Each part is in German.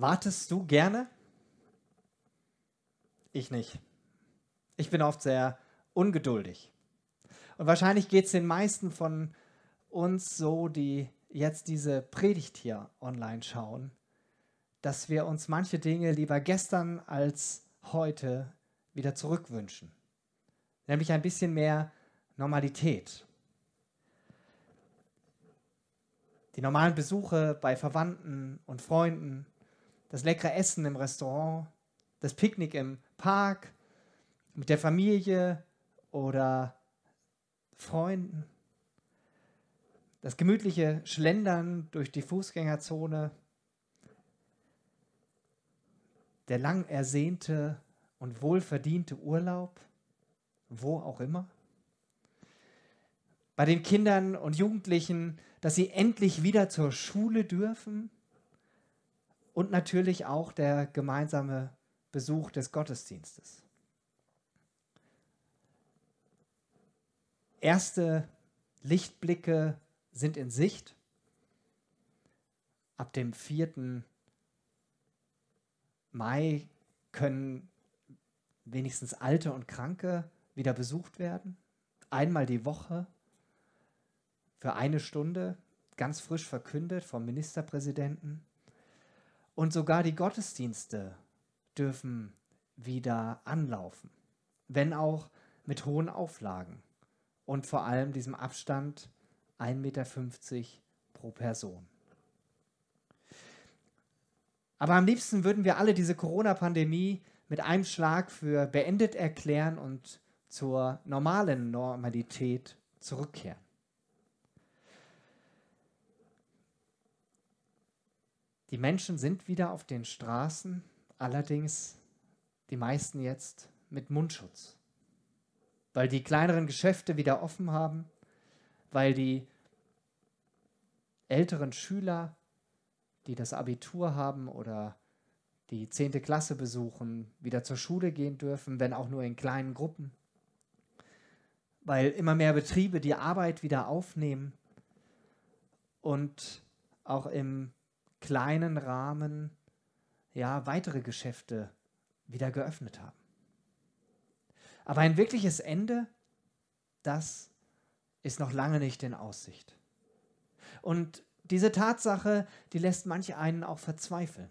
Wartest du gerne? Ich nicht. Ich bin oft sehr ungeduldig. Und wahrscheinlich geht es den meisten von uns so, die jetzt diese Predigt hier online schauen, dass wir uns manche Dinge lieber gestern als heute wieder zurückwünschen. Nämlich ein bisschen mehr Normalität. Die normalen Besuche bei Verwandten und Freunden, das leckere Essen im Restaurant, das Picknick im Park, mit der Familie oder Freunden, das gemütliche Schlendern durch die Fußgängerzone, der lang ersehnte und wohlverdiente Urlaub, wo auch immer. Bei den Kindern und Jugendlichen, dass sie endlich wieder zur Schule dürfen und natürlich auch der gemeinsame Besuch des Gottesdienstes. Erste Lichtblicke sind in Sicht. Ab dem 4. Mai können wenigstens Alte und Kranke wieder besucht werden. Einmal die Woche für eine Stunde, ganz frisch verkündet vom Ministerpräsidenten. Und sogar die Gottesdienste dürfen wieder anlaufen, wenn auch mit hohen Auflagen und vor allem diesem Abstand 1,50 Meter pro Person. Aber am liebsten würden wir alle diese Corona-Pandemie mit einem Schlag für beendet erklären und zur normalen Normalität zurückkehren. Die Menschen sind wieder auf den Straßen, allerdings die meisten jetzt mit Mundschutz, weil die kleineren Geschäfte wieder offen haben, weil die älteren Schüler, die das Abitur haben oder die 10. Klasse besuchen, wieder zur Schule gehen dürfen, wenn auch nur in kleinen Gruppen, weil immer mehr Betriebe die Arbeit wieder aufnehmen und auch im kleinen Rahmen ja weitere Geschäfte wieder geöffnet haben. Aber ein wirkliches Ende, das ist noch lange nicht in Aussicht. Und diese Tatsache, die lässt manche einen auch verzweifeln.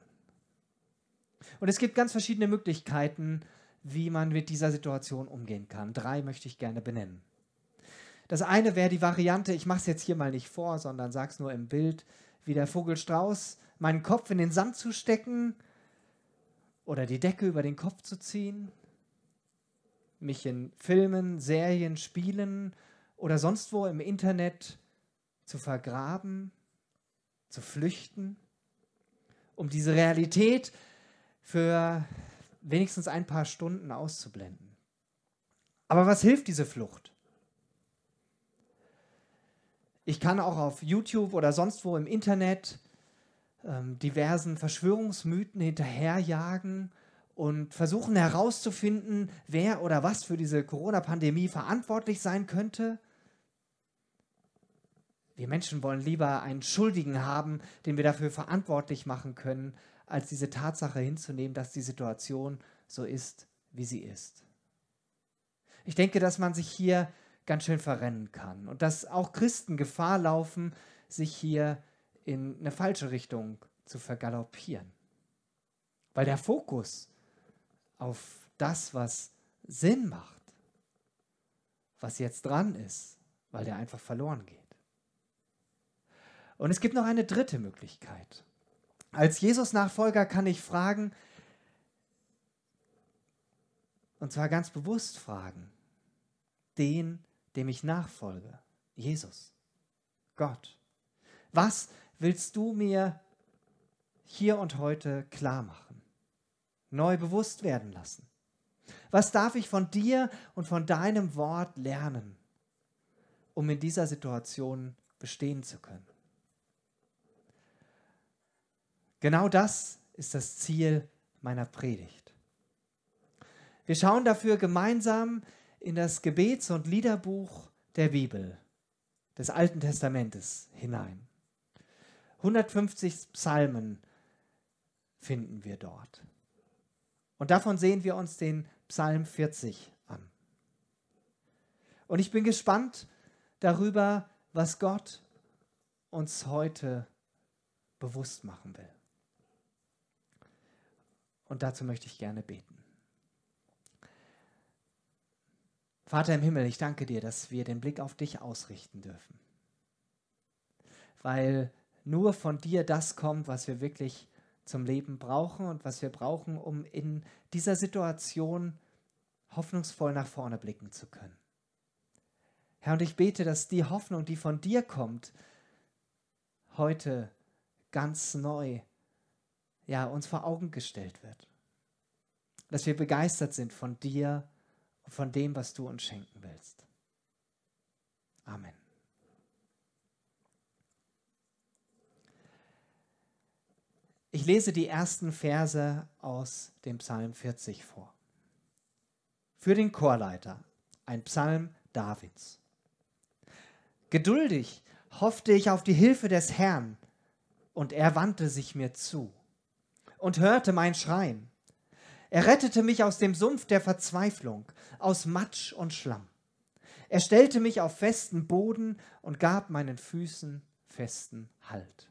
Und es gibt ganz verschiedene Möglichkeiten, wie man mit dieser Situation umgehen kann. Drei möchte ich gerne benennen. Das eine wäre die Variante, ich mache es jetzt hier mal nicht vor, sondern sage es nur im Bild, wie der Vogel Strauß, meinen Kopf in den Sand zu stecken oder die Decke über den Kopf zu ziehen, mich in Filmen, Serien, Spielen oder sonst wo im Internet zu vergraben, zu flüchten, um diese Realität für wenigstens ein paar Stunden auszublenden. Aber was hilft diese Flucht? Ich kann auch auf YouTube oder sonst wo im Internet ähm, diversen Verschwörungsmythen hinterherjagen und versuchen herauszufinden, wer oder was für diese Corona-Pandemie verantwortlich sein könnte. Wir Menschen wollen lieber einen Schuldigen haben, den wir dafür verantwortlich machen können, als diese Tatsache hinzunehmen, dass die Situation so ist, wie sie ist. Ich denke, dass man sich hier ganz schön verrennen kann und dass auch Christen Gefahr laufen, sich hier in eine falsche Richtung zu vergaloppieren. Weil der Fokus auf das, was Sinn macht, was jetzt dran ist, weil der einfach verloren geht. Und es gibt noch eine dritte Möglichkeit. Als Jesus-Nachfolger kann ich fragen, und zwar ganz bewusst fragen, den, dem ich nachfolge, Jesus, Gott. Was willst du mir hier und heute klar machen, neu bewusst werden lassen? Was darf ich von dir und von deinem Wort lernen, um in dieser Situation bestehen zu können? Genau das ist das Ziel meiner Predigt. Wir schauen dafür gemeinsam in das Gebets- und Liederbuch der Bibel, des Alten Testamentes hinein. 150 Psalmen finden wir dort. Und davon sehen wir uns den Psalm 40 an. Und ich bin gespannt darüber, was Gott uns heute bewusst machen will. Und dazu möchte ich gerne beten. Vater im Himmel, ich danke dir, dass wir den Blick auf dich ausrichten dürfen. Weil nur von dir das kommt, was wir wirklich zum Leben brauchen und was wir brauchen, um in dieser Situation hoffnungsvoll nach vorne blicken zu können. Herr, und ich bete, dass die Hoffnung, die von dir kommt, heute ganz neu ja, uns vor Augen gestellt wird. Dass wir begeistert sind von dir von dem, was du uns schenken willst. Amen. Ich lese die ersten Verse aus dem Psalm 40 vor. Für den Chorleiter, ein Psalm Davids. Geduldig hoffte ich auf die Hilfe des Herrn, und er wandte sich mir zu und hörte mein Schreien. Er rettete mich aus dem Sumpf der Verzweiflung, aus Matsch und Schlamm. Er stellte mich auf festen Boden und gab meinen Füßen festen Halt.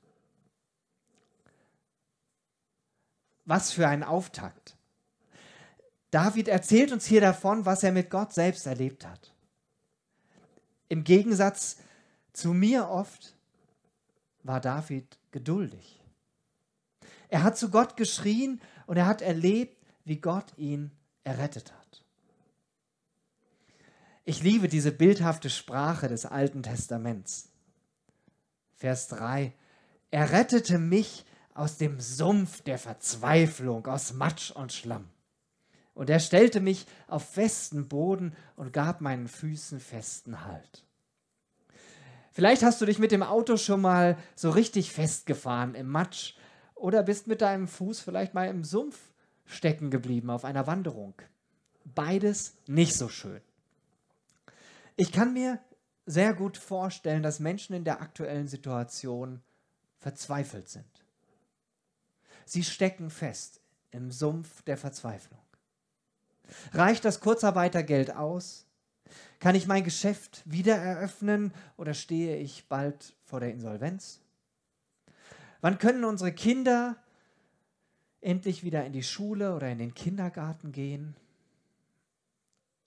Was für ein Auftakt. David erzählt uns hier davon, was er mit Gott selbst erlebt hat. Im Gegensatz zu mir oft war David geduldig. Er hat zu Gott geschrien und er hat erlebt, wie Gott ihn errettet hat. Ich liebe diese bildhafte Sprache des Alten Testaments. Vers 3. Er rettete mich aus dem Sumpf der Verzweiflung, aus Matsch und Schlamm. Und er stellte mich auf festen Boden und gab meinen Füßen festen Halt. Vielleicht hast du dich mit dem Auto schon mal so richtig festgefahren im Matsch oder bist mit deinem Fuß vielleicht mal im Sumpf stecken geblieben auf einer Wanderung. Beides nicht so schön. Ich kann mir sehr gut vorstellen, dass Menschen in der aktuellen Situation verzweifelt sind. Sie stecken fest im Sumpf der Verzweiflung. Reicht das Kurzarbeitergeld aus? Kann ich mein Geschäft wieder eröffnen oder stehe ich bald vor der Insolvenz? Wann können unsere Kinder endlich wieder in die Schule oder in den Kindergarten gehen.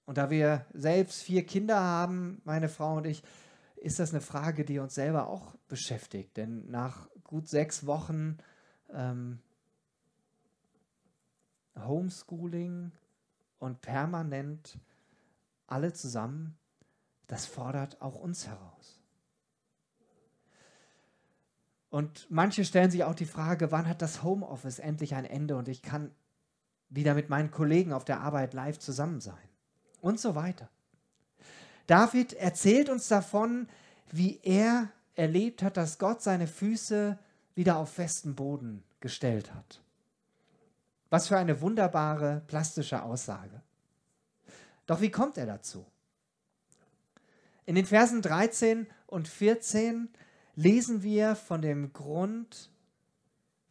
Und da wir selbst vier Kinder haben, meine Frau und ich, ist das eine Frage, die uns selber auch beschäftigt. Denn nach gut sechs Wochen ähm, Homeschooling und permanent alle zusammen, das fordert auch uns heraus. Und manche stellen sich auch die Frage, wann hat das Homeoffice endlich ein Ende und ich kann wieder mit meinen Kollegen auf der Arbeit live zusammen sein. Und so weiter. David erzählt uns davon, wie er erlebt hat, dass Gott seine Füße wieder auf festen Boden gestellt hat. Was für eine wunderbare plastische Aussage. Doch wie kommt er dazu? In den Versen 13 und 14 lesen wir von dem Grund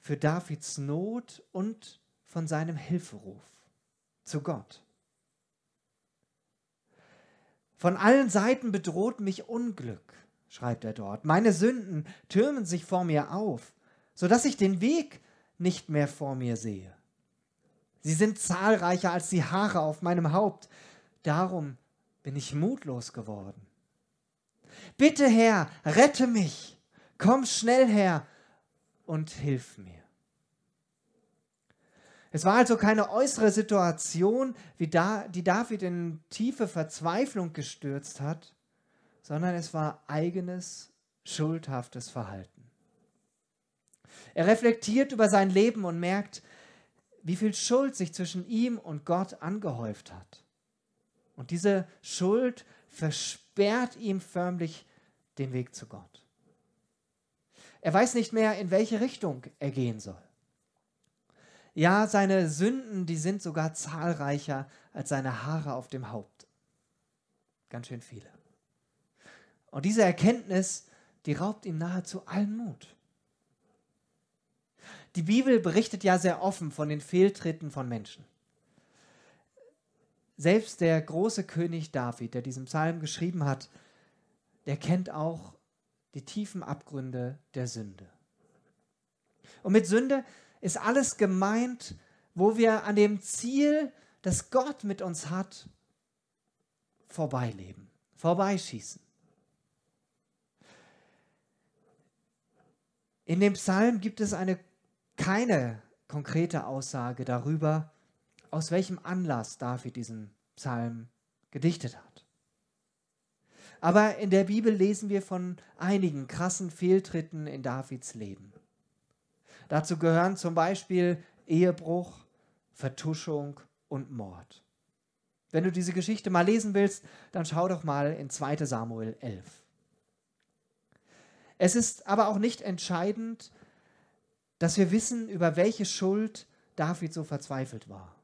für Davids Not und von seinem Hilferuf zu Gott. Von allen Seiten bedroht mich Unglück, schreibt er dort. Meine Sünden türmen sich vor mir auf, sodass ich den Weg nicht mehr vor mir sehe. Sie sind zahlreicher als die Haare auf meinem Haupt. Darum bin ich mutlos geworden. Bitte Herr, rette mich komm schnell her und hilf mir. Es war also keine äußere Situation, wie da, die David in tiefe Verzweiflung gestürzt hat, sondern es war eigenes, schuldhaftes Verhalten. Er reflektiert über sein Leben und merkt, wie viel Schuld sich zwischen ihm und Gott angehäuft hat. Und diese Schuld versperrt ihm förmlich den Weg zu Gott. Er weiß nicht mehr, in welche Richtung er gehen soll. Ja, seine Sünden, die sind sogar zahlreicher als seine Haare auf dem Haupt. Ganz schön viele. Und diese Erkenntnis, die raubt ihm nahezu allen Mut. Die Bibel berichtet ja sehr offen von den Fehltritten von Menschen. Selbst der große König David, der diesen Psalm geschrieben hat, der kennt auch die tiefen Abgründe der Sünde. Und mit Sünde ist alles gemeint, wo wir an dem Ziel, das Gott mit uns hat, vorbeileben, vorbeischießen. In dem Psalm gibt es eine, keine konkrete Aussage darüber, aus welchem Anlass David diesen Psalm gedichtet hat. Aber in der Bibel lesen wir von einigen krassen Fehltritten in Davids Leben. Dazu gehören zum Beispiel Ehebruch, Vertuschung und Mord. Wenn du diese Geschichte mal lesen willst, dann schau doch mal in 2 Samuel 11. Es ist aber auch nicht entscheidend, dass wir wissen, über welche Schuld David so verzweifelt war.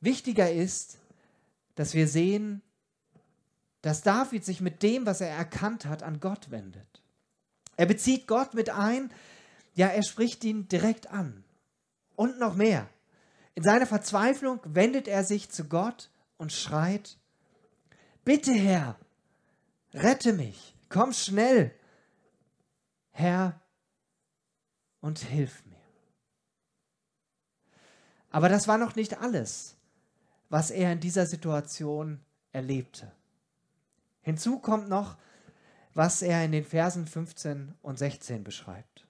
Wichtiger ist, dass wir sehen, dass David sich mit dem, was er erkannt hat, an Gott wendet. Er bezieht Gott mit ein, ja, er spricht ihn direkt an. Und noch mehr. In seiner Verzweiflung wendet er sich zu Gott und schreit, Bitte Herr, rette mich, komm schnell, Herr, und hilf mir. Aber das war noch nicht alles, was er in dieser Situation erlebte. Hinzu kommt noch, was er in den Versen 15 und 16 beschreibt.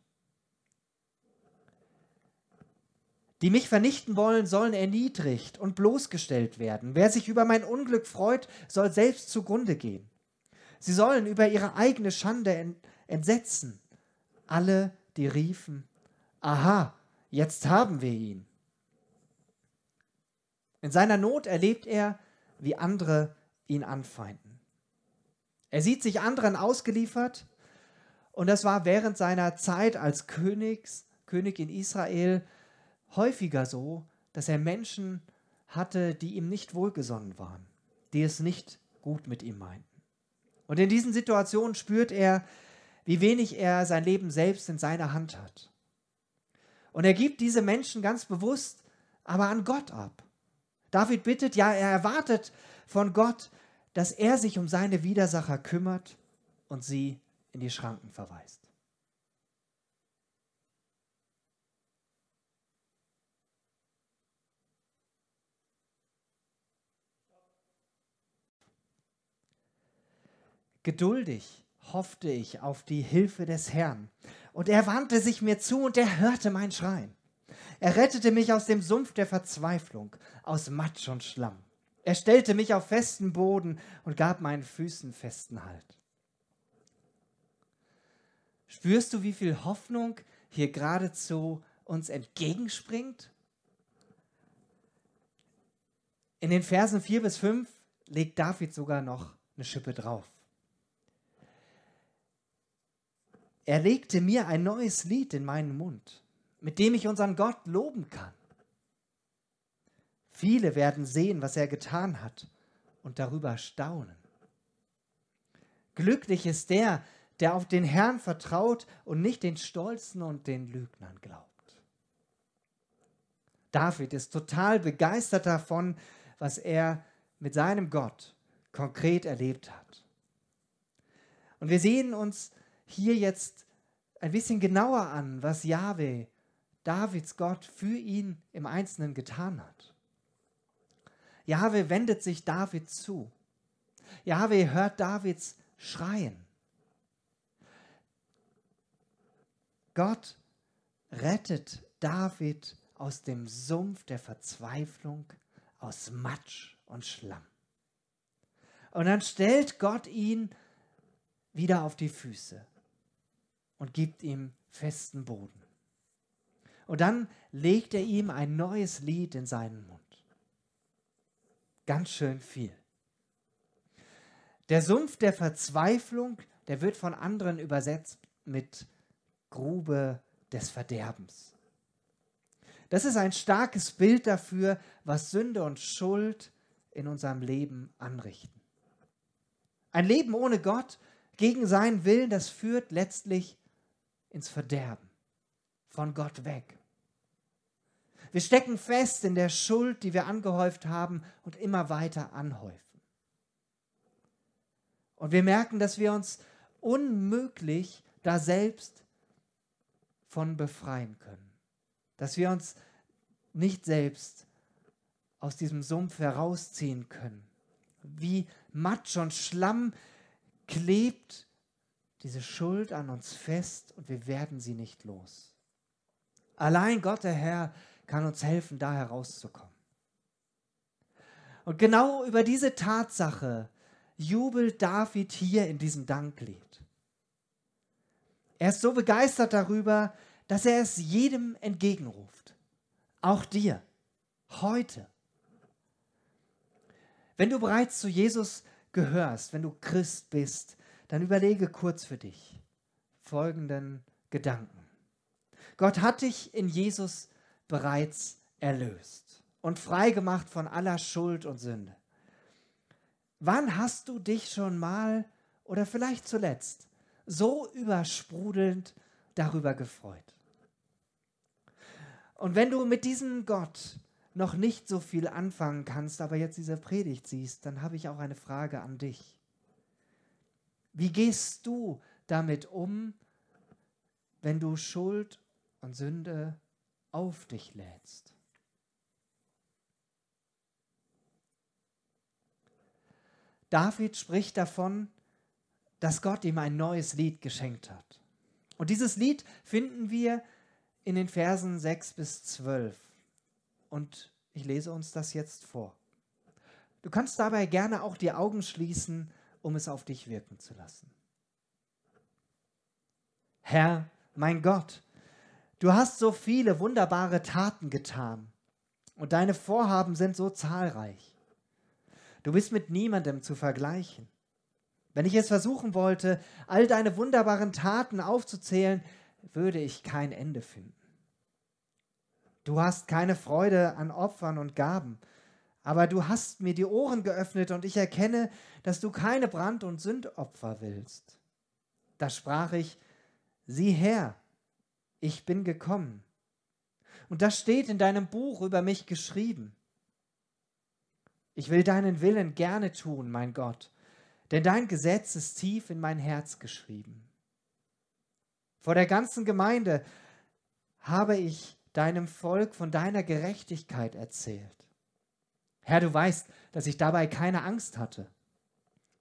Die mich vernichten wollen, sollen erniedrigt und bloßgestellt werden. Wer sich über mein Unglück freut, soll selbst zugrunde gehen. Sie sollen über ihre eigene Schande entsetzen. Alle, die riefen, aha, jetzt haben wir ihn. In seiner Not erlebt er, wie andere ihn anfeinden. Er sieht sich anderen ausgeliefert und das war während seiner Zeit als Königs, König in Israel häufiger so, dass er Menschen hatte, die ihm nicht wohlgesonnen waren, die es nicht gut mit ihm meinten. Und in diesen Situationen spürt er, wie wenig er sein Leben selbst in seiner Hand hat. Und er gibt diese Menschen ganz bewusst aber an Gott ab. David bittet, ja, er erwartet von Gott, dass er sich um seine Widersacher kümmert und sie in die Schranken verweist. Geduldig hoffte ich auf die Hilfe des Herrn. Und er wandte sich mir zu und er hörte mein Schreien. Er rettete mich aus dem Sumpf der Verzweiflung, aus Matsch und Schlamm. Er stellte mich auf festen Boden und gab meinen Füßen festen Halt. Spürst du, wie viel Hoffnung hier geradezu uns entgegenspringt? In den Versen 4 bis 5 legt David sogar noch eine Schippe drauf. Er legte mir ein neues Lied in meinen Mund, mit dem ich unseren Gott loben kann. Viele werden sehen, was er getan hat und darüber staunen. Glücklich ist der, der auf den Herrn vertraut und nicht den Stolzen und den Lügnern glaubt. David ist total begeistert davon, was er mit seinem Gott konkret erlebt hat. Und wir sehen uns hier jetzt ein bisschen genauer an, was Yahweh, Davids Gott, für ihn im Einzelnen getan hat. Yahweh wendet sich David zu. Yahweh hört Davids Schreien. Gott rettet David aus dem Sumpf der Verzweiflung, aus Matsch und Schlamm. Und dann stellt Gott ihn wieder auf die Füße und gibt ihm festen Boden. Und dann legt er ihm ein neues Lied in seinen Mund. Ganz schön viel. Der Sumpf der Verzweiflung, der wird von anderen übersetzt mit Grube des Verderbens. Das ist ein starkes Bild dafür, was Sünde und Schuld in unserem Leben anrichten. Ein Leben ohne Gott, gegen seinen Willen, das führt letztlich ins Verderben, von Gott weg. Wir stecken fest in der Schuld, die wir angehäuft haben und immer weiter anhäufen. Und wir merken, dass wir uns unmöglich da selbst von befreien können. Dass wir uns nicht selbst aus diesem Sumpf herausziehen können. Wie Matsch und Schlamm klebt diese Schuld an uns fest und wir werden sie nicht los. Allein Gott, der Herr, kann uns helfen, da herauszukommen. Und genau über diese Tatsache jubelt David hier in diesem Danklied. Er ist so begeistert darüber, dass er es jedem entgegenruft. Auch dir. Heute. Wenn du bereits zu Jesus gehörst, wenn du Christ bist, dann überlege kurz für dich folgenden Gedanken. Gott hat dich in Jesus bereits erlöst und freigemacht von aller Schuld und Sünde. Wann hast du dich schon mal oder vielleicht zuletzt so übersprudelnd darüber gefreut? Und wenn du mit diesem Gott noch nicht so viel anfangen kannst, aber jetzt diese Predigt siehst, dann habe ich auch eine Frage an dich. Wie gehst du damit um, wenn du Schuld und Sünde auf dich lädst? David spricht davon, dass Gott ihm ein neues Lied geschenkt hat. Und dieses Lied finden wir in den Versen 6 bis 12. Und ich lese uns das jetzt vor. Du kannst dabei gerne auch die Augen schließen, um es auf dich wirken zu lassen. Herr, mein Gott, du hast so viele wunderbare Taten getan und deine Vorhaben sind so zahlreich. Du bist mit niemandem zu vergleichen. Wenn ich es versuchen wollte, all deine wunderbaren Taten aufzuzählen, würde ich kein Ende finden. Du hast keine Freude an Opfern und Gaben, aber du hast mir die Ohren geöffnet und ich erkenne, dass du keine Brand- und Sündopfer willst. Da sprach ich, sieh her, ich bin gekommen. Und das steht in deinem Buch über mich geschrieben. Ich will deinen Willen gerne tun, mein Gott, denn dein Gesetz ist tief in mein Herz geschrieben. Vor der ganzen Gemeinde habe ich deinem Volk von deiner Gerechtigkeit erzählt. Herr, du weißt, dass ich dabei keine Angst hatte.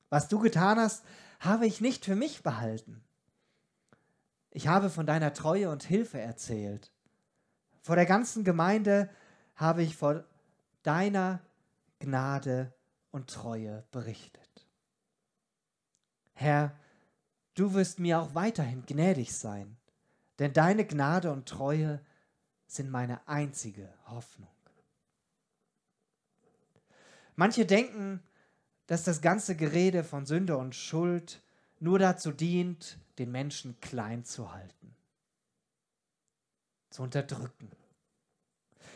Was du getan hast, habe ich nicht für mich behalten. Ich habe von deiner Treue und Hilfe erzählt. Vor der ganzen Gemeinde habe ich von deiner Gnade und Treue berichtet. Herr, du wirst mir auch weiterhin gnädig sein, denn deine Gnade und Treue sind meine einzige Hoffnung. Manche denken, dass das ganze Gerede von Sünde und Schuld nur dazu dient, den Menschen klein zu halten, zu unterdrücken.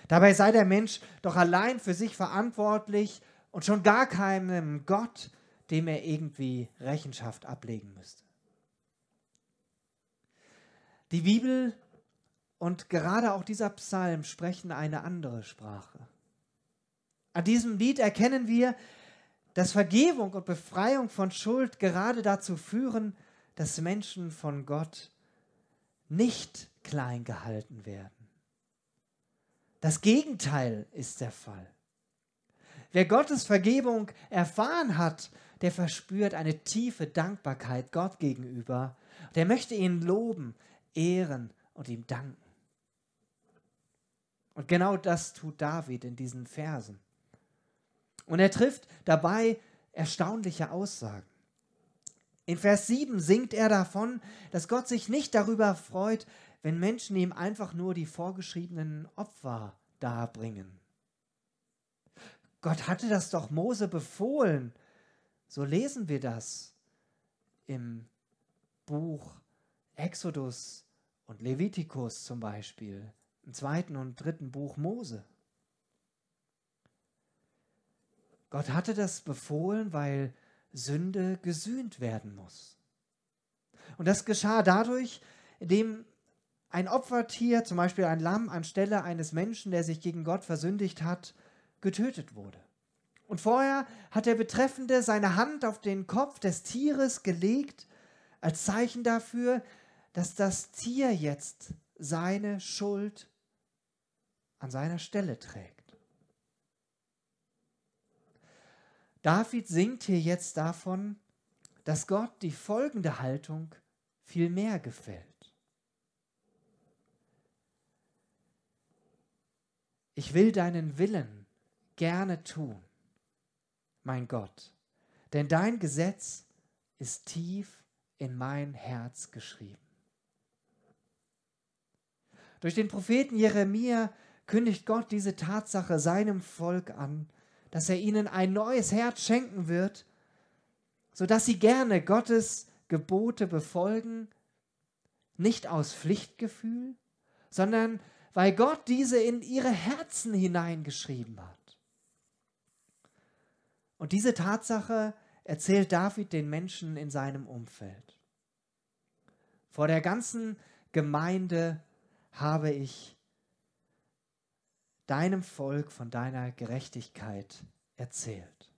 Dabei sei der Mensch doch allein für sich verantwortlich und schon gar keinem Gott, dem er irgendwie Rechenschaft ablegen müsste. Die Bibel und gerade auch dieser Psalm sprechen eine andere Sprache. An diesem Lied erkennen wir, dass Vergebung und Befreiung von Schuld gerade dazu führen, dass Menschen von Gott nicht klein gehalten werden. Das Gegenteil ist der Fall. Wer Gottes Vergebung erfahren hat, der verspürt eine tiefe Dankbarkeit Gott gegenüber. Der möchte ihn loben, ehren und ihm danken. Und genau das tut David in diesen Versen. Und er trifft dabei erstaunliche Aussagen. In Vers 7 singt er davon, dass Gott sich nicht darüber freut, wenn Menschen ihm einfach nur die vorgeschriebenen Opfer darbringen. Gott hatte das doch Mose befohlen. So lesen wir das im Buch Exodus und Levitikus zum Beispiel im zweiten und dritten Buch Mose. Gott hatte das befohlen, weil Sünde gesühnt werden muss. Und das geschah dadurch, indem ein Opfertier, zum Beispiel ein Lamm, anstelle eines Menschen, der sich gegen Gott versündigt hat, getötet wurde. Und vorher hat der Betreffende seine Hand auf den Kopf des Tieres gelegt, als Zeichen dafür, dass das Tier jetzt seine Schuld an seiner Stelle trägt. David singt hier jetzt davon, dass Gott die folgende Haltung viel mehr gefällt. Ich will deinen Willen gerne tun, mein Gott, denn dein Gesetz ist tief in mein Herz geschrieben. Durch den Propheten Jeremia kündigt Gott diese Tatsache seinem Volk an, dass er ihnen ein neues Herz schenken wird, sodass sie gerne Gottes Gebote befolgen, nicht aus Pflichtgefühl, sondern weil Gott diese in ihre Herzen hineingeschrieben hat. Und diese Tatsache erzählt David den Menschen in seinem Umfeld. Vor der ganzen Gemeinde habe ich deinem Volk von deiner Gerechtigkeit erzählt.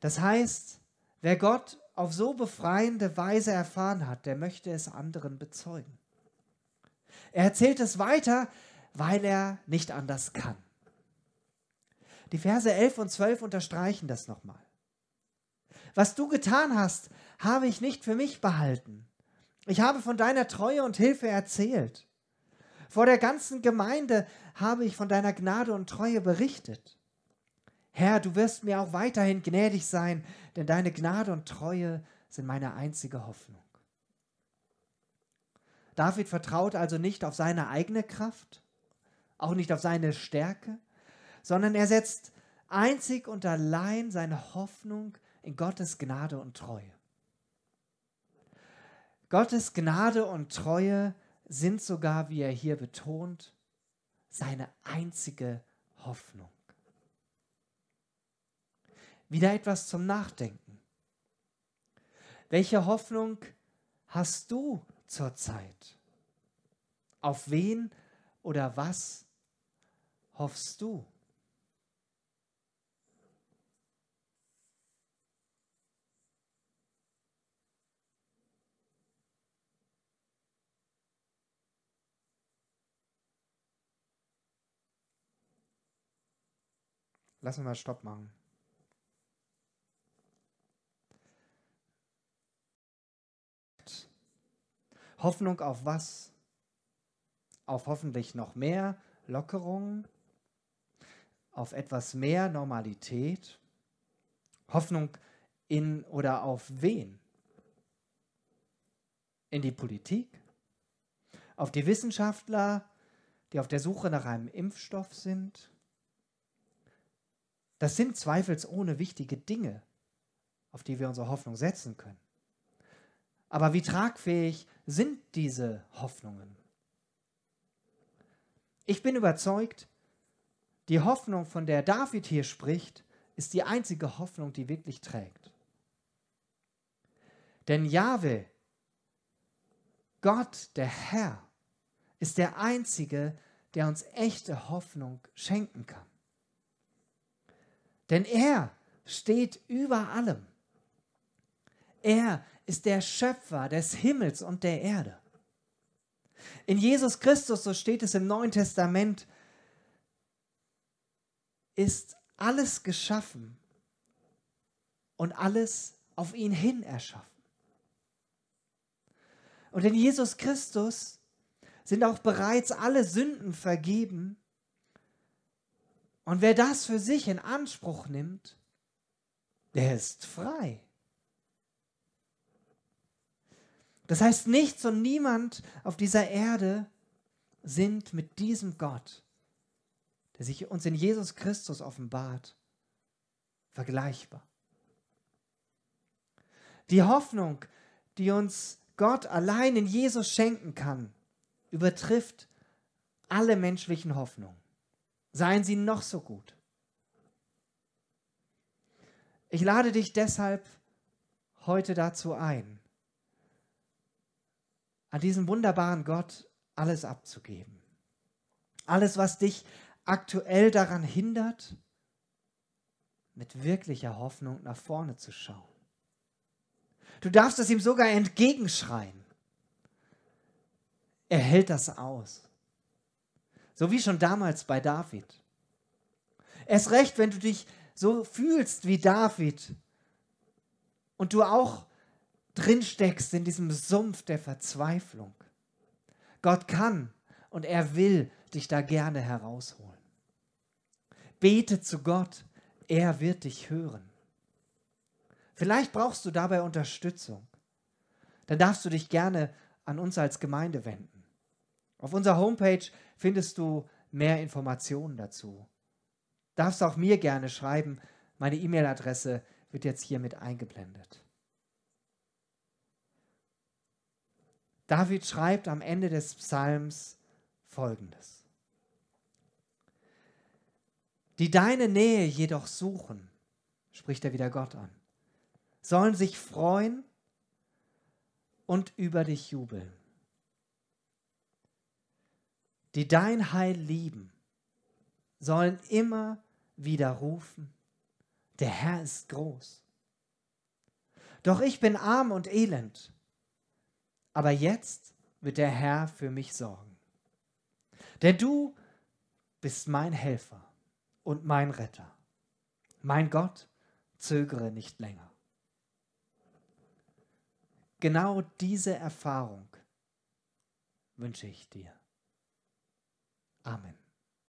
Das heißt, wer Gott auf so befreiende Weise erfahren hat, der möchte es anderen bezeugen. Er erzählt es weiter, weil er nicht anders kann. Die Verse 11 und 12 unterstreichen das nochmal. Was du getan hast, habe ich nicht für mich behalten. Ich habe von deiner Treue und Hilfe erzählt. Vor der ganzen Gemeinde habe ich von deiner Gnade und Treue berichtet. Herr, du wirst mir auch weiterhin gnädig sein, denn deine Gnade und Treue sind meine einzige Hoffnung. David vertraut also nicht auf seine eigene Kraft, auch nicht auf seine Stärke, sondern er setzt einzig und allein seine Hoffnung in Gottes Gnade und Treue. Gottes Gnade und Treue sind sogar, wie er hier betont, seine einzige Hoffnung. Wieder etwas zum Nachdenken. Welche Hoffnung hast du zurzeit? Auf wen oder was hoffst du? Lass uns mal Stopp machen. Hoffnung auf was? Auf hoffentlich noch mehr Lockerung? Auf etwas mehr Normalität? Hoffnung in oder auf wen? In die Politik? Auf die Wissenschaftler, die auf der Suche nach einem Impfstoff sind? Das sind zweifelsohne wichtige Dinge, auf die wir unsere Hoffnung setzen können. Aber wie tragfähig sind diese Hoffnungen? Ich bin überzeugt, die Hoffnung, von der David hier spricht, ist die einzige Hoffnung, die wirklich trägt. Denn Jahwe, Gott, der Herr, ist der Einzige, der uns echte Hoffnung schenken kann. Denn er steht über allem. Er ist der Schöpfer des Himmels und der Erde. In Jesus Christus, so steht es im Neuen Testament, ist alles geschaffen und alles auf ihn hin erschaffen. Und in Jesus Christus sind auch bereits alle Sünden vergeben und wer das für sich in Anspruch nimmt, der ist frei. Das heißt, nichts und niemand auf dieser Erde sind mit diesem Gott, der sich uns in Jesus Christus offenbart, vergleichbar. Die Hoffnung, die uns Gott allein in Jesus schenken kann, übertrifft alle menschlichen Hoffnungen. Seien sie noch so gut. Ich lade dich deshalb heute dazu ein, an diesen wunderbaren Gott alles abzugeben. Alles, was dich aktuell daran hindert, mit wirklicher Hoffnung nach vorne zu schauen. Du darfst es ihm sogar entgegenschreien. Er hält das aus. So wie schon damals bei David. Erst recht, wenn du dich so fühlst wie David und du auch drin steckst in diesem Sumpf der Verzweiflung. Gott kann und er will dich da gerne herausholen. Bete zu Gott, er wird dich hören. Vielleicht brauchst du dabei Unterstützung. Dann darfst du dich gerne an uns als Gemeinde wenden. Auf unserer Homepage findest du mehr Informationen dazu. Darfst auch mir gerne schreiben. Meine E-Mail-Adresse wird jetzt hier mit eingeblendet. David schreibt am Ende des Psalms folgendes. Die deine Nähe jedoch suchen, spricht er wieder Gott an, sollen sich freuen und über dich jubeln. Die dein Heil lieben, sollen immer wieder rufen, der Herr ist groß. Doch ich bin arm und elend, aber jetzt wird der Herr für mich sorgen. Denn du bist mein Helfer und mein Retter. Mein Gott, zögere nicht länger. Genau diese Erfahrung wünsche ich dir. Amen.